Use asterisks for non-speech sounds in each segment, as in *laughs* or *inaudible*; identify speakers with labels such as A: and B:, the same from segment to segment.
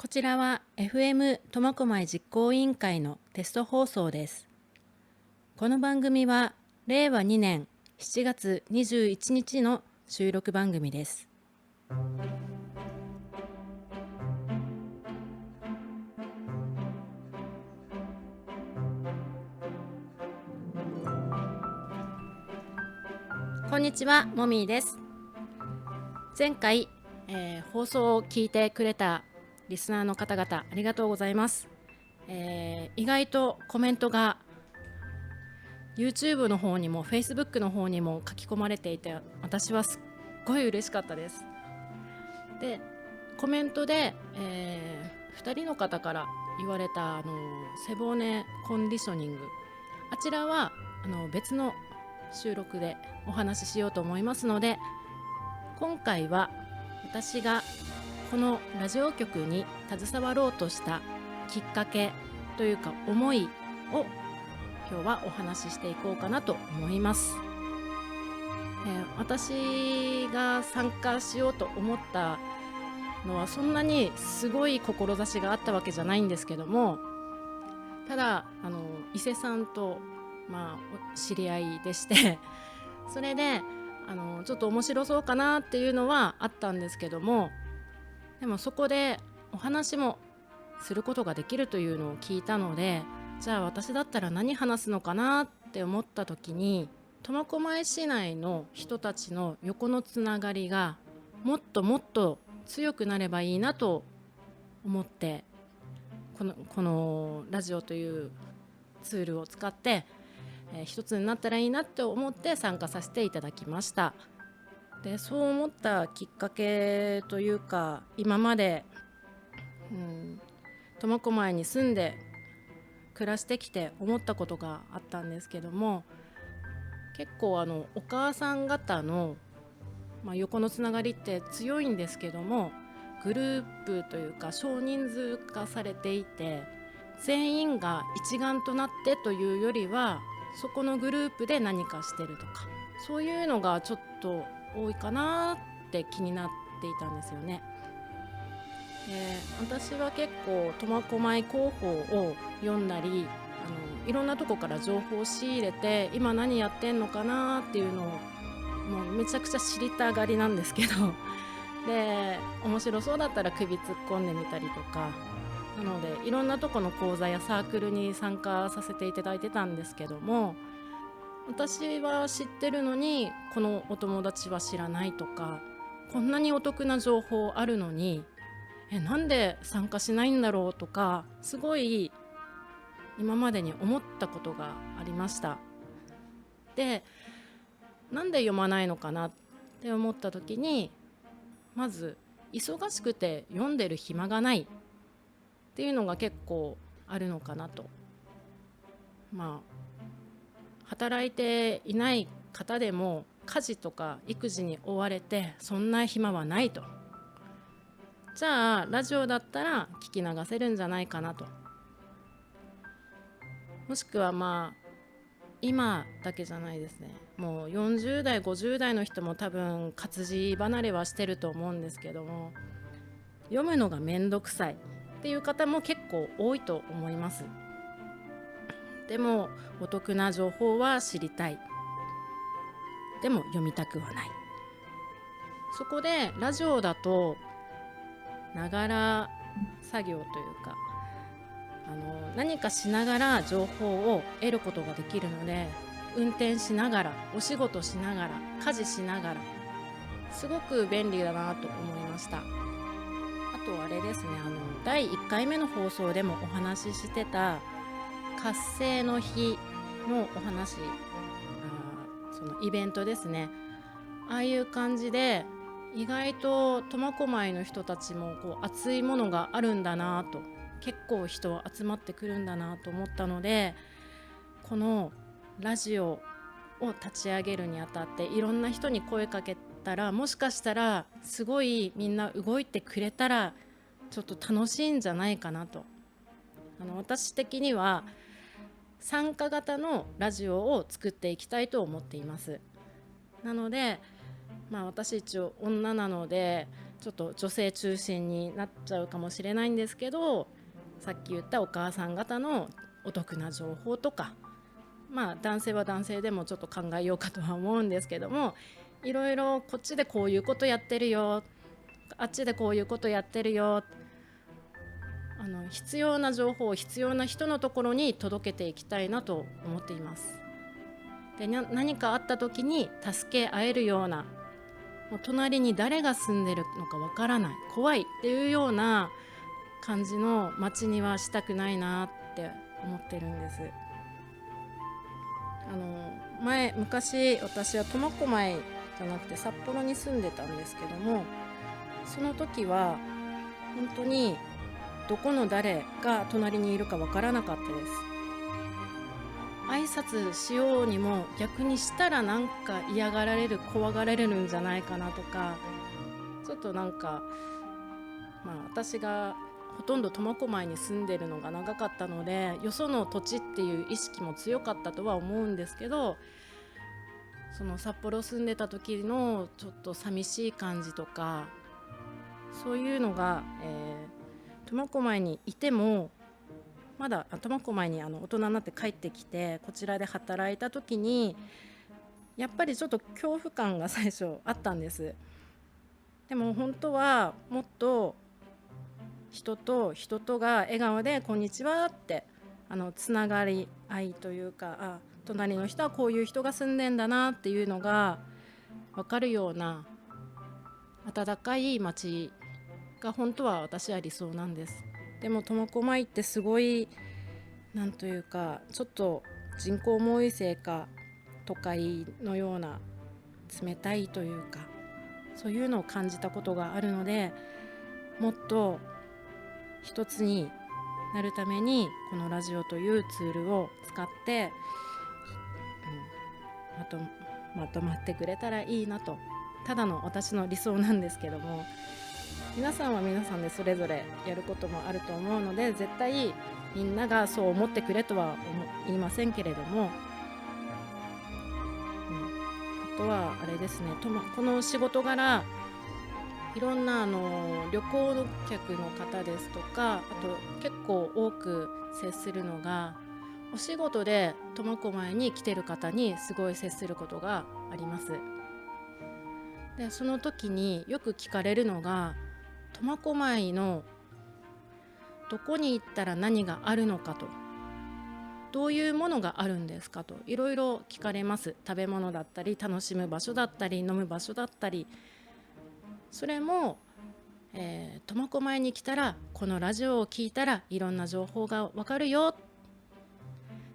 A: こちらは FM 苫小牧実行委員会のテスト放送です。この番組は令和2年7月21日の収録番組です。こんにちは、もみーです。前回、えー放送を聞いてくれたリスナーの方々ありがとうございます、えー意外とコメントが YouTube の方にも Facebook の方にも書き込まれていて私はすっごい嬉しかったです。でコメントで、え2人の方から言われたあの背骨コンディショニング。あちらはあの別の収録でお話ししようと思いますので今回は私がこのラジオ局に携わろうとしたきっかけというか思いを今日はお話ししていこうかなと思います、えー私が参加しようと思ったのはそんなにすごい志があったわけじゃないんですけどもただあの伊勢さんと、まあ、知り合いでして *laughs* それであのちょっと面白そうかなっていうのはあったんですけどもでもそこでお話もすることができるというのを聞いたのでじゃあ私だったら何話すのかなって思った時に苫小牧市内の人たちの横のつながりがもっともっと強くなればいいなと思ってこのこのラジオというツールを使って、えー一つになったらいいなって思って参加させていただきました。でそう思ったきっかけというか今までうん苫小牧に住んで暮らしてきて思ったことがあったんですけども結構あのお母さん方の、まあ、横のつながりって強いんですけどもグループというか少人数化されていて全員が一丸となってというよりはそこのグループで何かしてるとかそういうのがちょっと多いかなって気になっていたんですよね。で私は結構苫小牧広報を読んだりあのいろんなとこから情報を仕入れて今何やってんのかなっていうのをもうめちゃくちゃ知りたがりなんですけど *laughs* で面白そうだったら首突っ込んでみたりとかなのでいろんなとこの講座やサークルに参加させていただいてたんですけども私は知ってるのにこのお友達は知らないとかこんなにお得な情報あるのにえなんで参加しないんだろうとかすごい今までに思ったことがありました。でなんで読まないのかな？って思った時にまず忙しくて読んでる暇がないっていうのが結構あるのかなと。まあ働いていない方でも家事とか育児に追われてそんな暇はないと。じゃあラジオだったら聞き流せるんじゃないかなと。もしくはまあ今だけじゃないですね。もう40代50代の人も多分活字離れはしてると思うんですけども読むのがめんどくさいっていう方も結構多いと思います。でもお得な情報は知りたい。でも読みたくはない。そこでラジオだとながら作業というかあの何かしながら情報を得ることができるので運転しながらお仕事しながら家事しながらすごく便利だなと思いました。あとあれですねあの第1回目の放送でもお話ししてた活性の日のお話。あそのイベントですね。ああいう感じで意外と苫小牧の人たちもこう熱いものがあるんだなと結構人集まってくるんだなと思ったのでこのラジオを立ち上げるにあたっていろんな人に声かけたらもしかしたらすごいみんな動いてくれたらちょっと楽しいんじゃないかなと。あの私的には参加型のラジオを作っていきたいと思っています。なのでまあ私一応女なのでちょっと女性中心になっちゃうかもしれないんですけどさっき言ったお母さん方のお得な情報とかまあ男性は男性でもちょっと考えようかとは思うんですけどもいろいろこっちでこういうことやってるよあっちでこういうことやってるよあの必要な情報を必要な人のところに届けていきたいなと思っています。で何かあった時に助け合えるようなもう隣に誰が住んでるのかわからない怖いっていうような感じの街にはしたくないなって思ってるんです。あの前昔私は苫小牧じゃなくて札幌に住んでたんですけどもその時は本当にどこの誰が隣にいるかわからなかったです。挨拶しようにも逆にしたらなんか嫌がられる怖がられるんじゃないかなとか。ちょっとなんかまあ私がほとんど苫小牧に住んでるのが長かったのでよその土地っていう意識も強かったとは思うんですけどその札幌住んでた時のちょっと寂しい感じとかそういうのが、え、苫小牧にいてもまだ苫小牧にあの大人になって帰ってきてこちらで働いた時にやっぱりちょっと恐怖感が最初あったんです。でも本当はもっと人と人とが笑顔で「こんにちは」ってあのつながり合いというかあ隣の人はこういう人が住んでんだなっていうのが分かるような温かい街が本当は私は理想なんです。でも苫小牧ってすごいなんというかちょっと人口も多いせいか都会のような冷たいというかそういうのを感じたことがあるのでもっと一つになるためにこのラジオというツールを使って、うん、まとまとまってくれたらいいなと。ただの私の理想なんですけども。皆さんは皆さんでそれぞれやることもあると思うので絶対みんながそう思ってくれとは言いませんけれども、うん、あとはあれですね。と、ま、この仕事柄いろんなあの旅行客の方ですとかあと結構多く接するのがお仕事で苫小牧に来てる方にすごい接することがあります。でその時によく聞かれるのが苫小牧のどこに行ったら何があるのかと。どういうものがあるんですかと。いろいろ聞かれます。食べ物だったり楽しむ場所だったり飲む場所だったり。それもえ苫小牧に来たらこのラジオを聞いたらいろんな情報がわかるよ。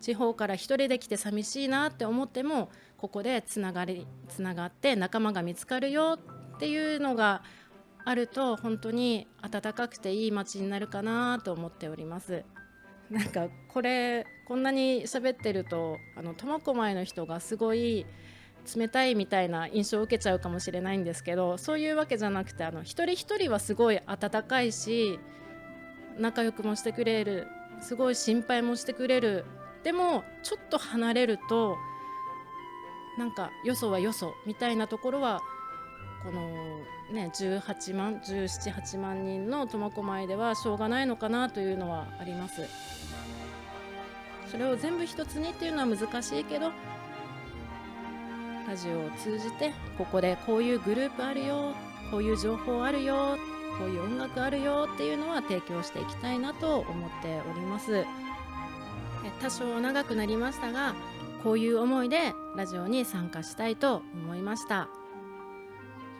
A: 地方から一人で来て寂しいなって思ってもここでつながりつながって仲間が見つかるよっていうのがあると本当に暖かくていい街になるかなと思っております。なんかこれこんなに喋ってるとあの苫小牧の人がすごい冷たいみたいな印象を受けちゃうかもしれないんですけどそういうわけじゃなくてあの一人一人はすごい温かいし仲良くもしてくれるすごい心配もしてくれる。でもちょっと離れるとなんかよそはよそみたいなところはこのね18万178万人の苫小牧ではしょうがないのかなというのはあります。それを全部一つにっていうのは難しいけどラジオを通じてここでこういうグループあるよこういう情報あるよこういう音楽あるよっていうのは提供していきたいなと思っております。多少長くなりましたがこういう思いでラジオに参加したいと思いました。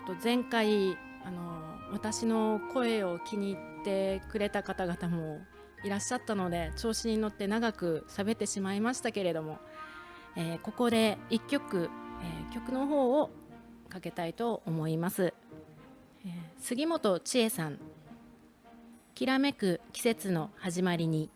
A: と前回あの私の声を気に入ってくれた方々もいらっしゃったので調子に乗って長く喋ってしまいましたけれども、えー、ここで1曲えー、曲の方をかけたいと思います、えー、杉本千恵さん「きらめく季節の始まりに」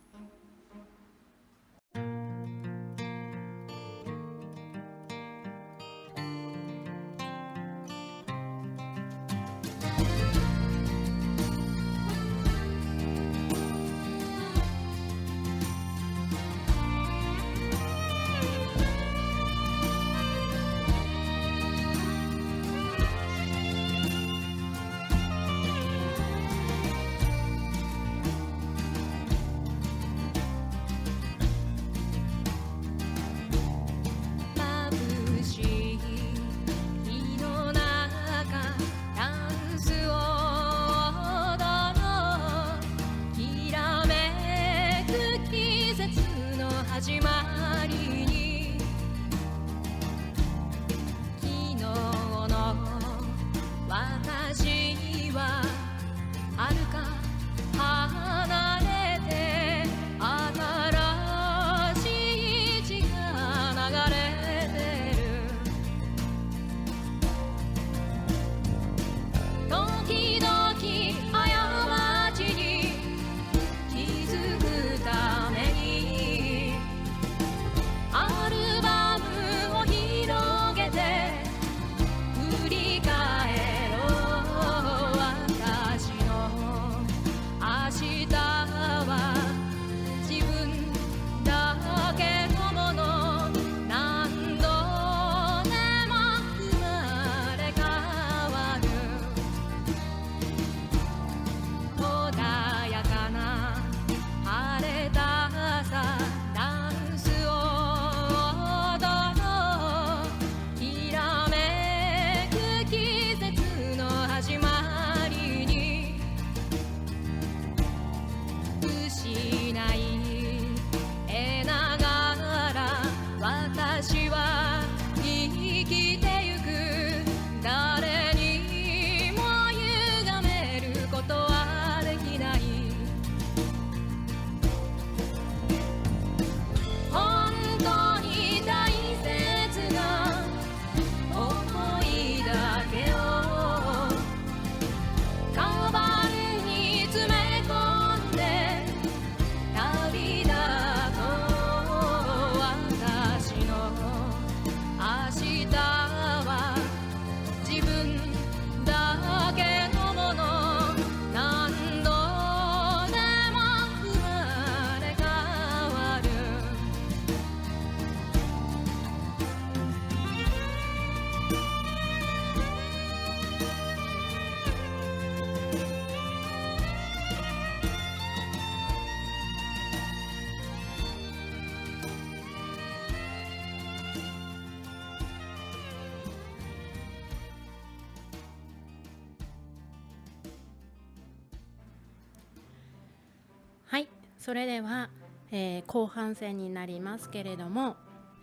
A: それでは、えー、後半戦になりますけれども、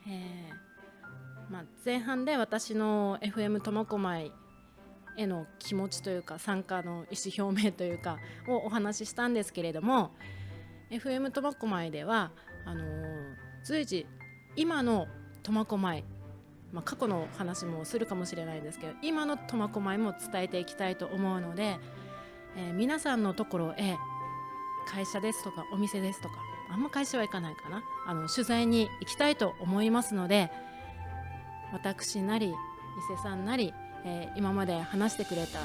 A: えーまあ、前半で私の FM 苫小牧への気持ちというか参加の意思表明というかをお話ししたんですけれども FM 苫小牧ではあのー、随時今の苫小牧まあ、過去の話もするかもしれないんですけど今の苫小牧も伝えていきたいと思うので、えー、皆さんのところへ会社ですとかお店ですとかあんま会社は行かないかなあの取材に行きたいと思いますので私なり伊勢さんなり、えー、今まで話してくれた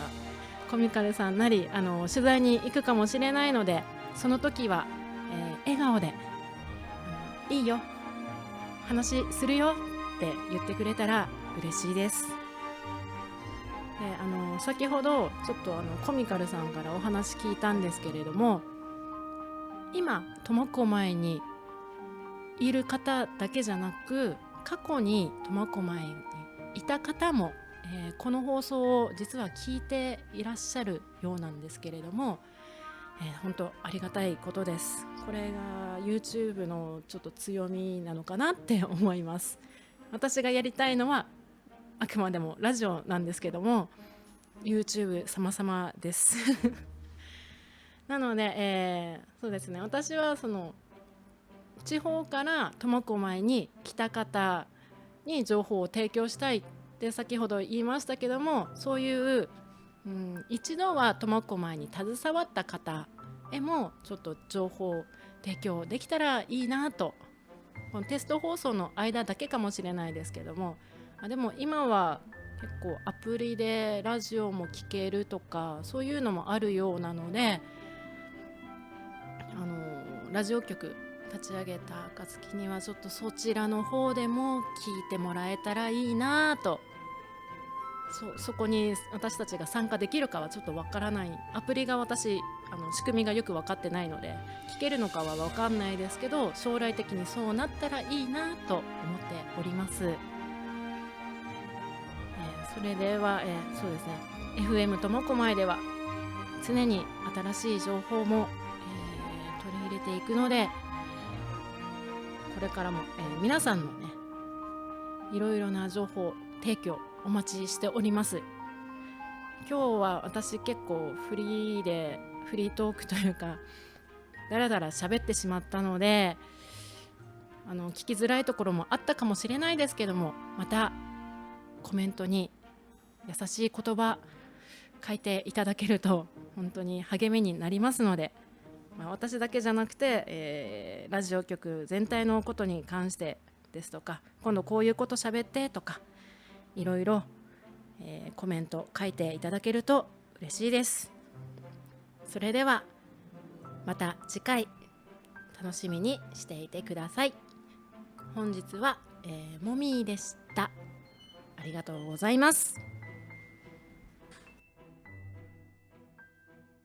A: コミカルさんなりあの取材に行くかもしれないのでその時は、えー、笑顔で「いいよ話するよ」って言ってくれたら嬉しいです。であの先ほどちょっとあのコミカルさんからお話聞いたんですけれども今苫小牧にいる方だけじゃなく過去に苫小牧にいた方も、えー、この放送を実は聞いていらっしゃるようなんですけれども、えー、本当ありがたいことです。これが YouTube のちょっと強みなのかなって思います。私がやりたいのはあくまでもラジオなんですけども YouTube 様々です。*laughs* なので、えー、そうですね。私はその地方から苫小牧に来た方に情報を提供したいって先ほど言いましたけどもそういう、うん、一度は苫小牧に携わった方へもちょっと情報を提供できたらいいなと。このテスト放送の間だけかもしれないですけども。あでも今は結構アプリでラジオも聴けるとかそういうのもあるようなのでラジオ局立ち上げた暁にはちょっとそちらの方でも聞いてもらえたらいいなと。そそこに私たちが参加できるかはちょっとわからないアプリが私あの仕組みがよく分かってないので聞けるのかは分かんないですけど将来的にそうなったらいいなと思っております、えー、それでは、えー、そうですね。FM 苫小牧では常に新しい情報も、えー、取り入れていくのでこれからも、え皆さんのねいろいろな情報提供お待ちしております。今日は私結構フリーでフリートークというかだらだら喋ってしまったのであの聞きづらいところもあったかもしれないですけどもまたコメントに優しい言葉書いていただけると本当に励みになりますので、私だけじゃなくて、えー、ラジオ局全体のことに関してですとか今度こういうこと喋ってとかいろいろ、えー、コメント書いていただけると嬉しいです。それではまた次回楽しみにしていてください。本日は、えー、もみーでした。ありがとうございます。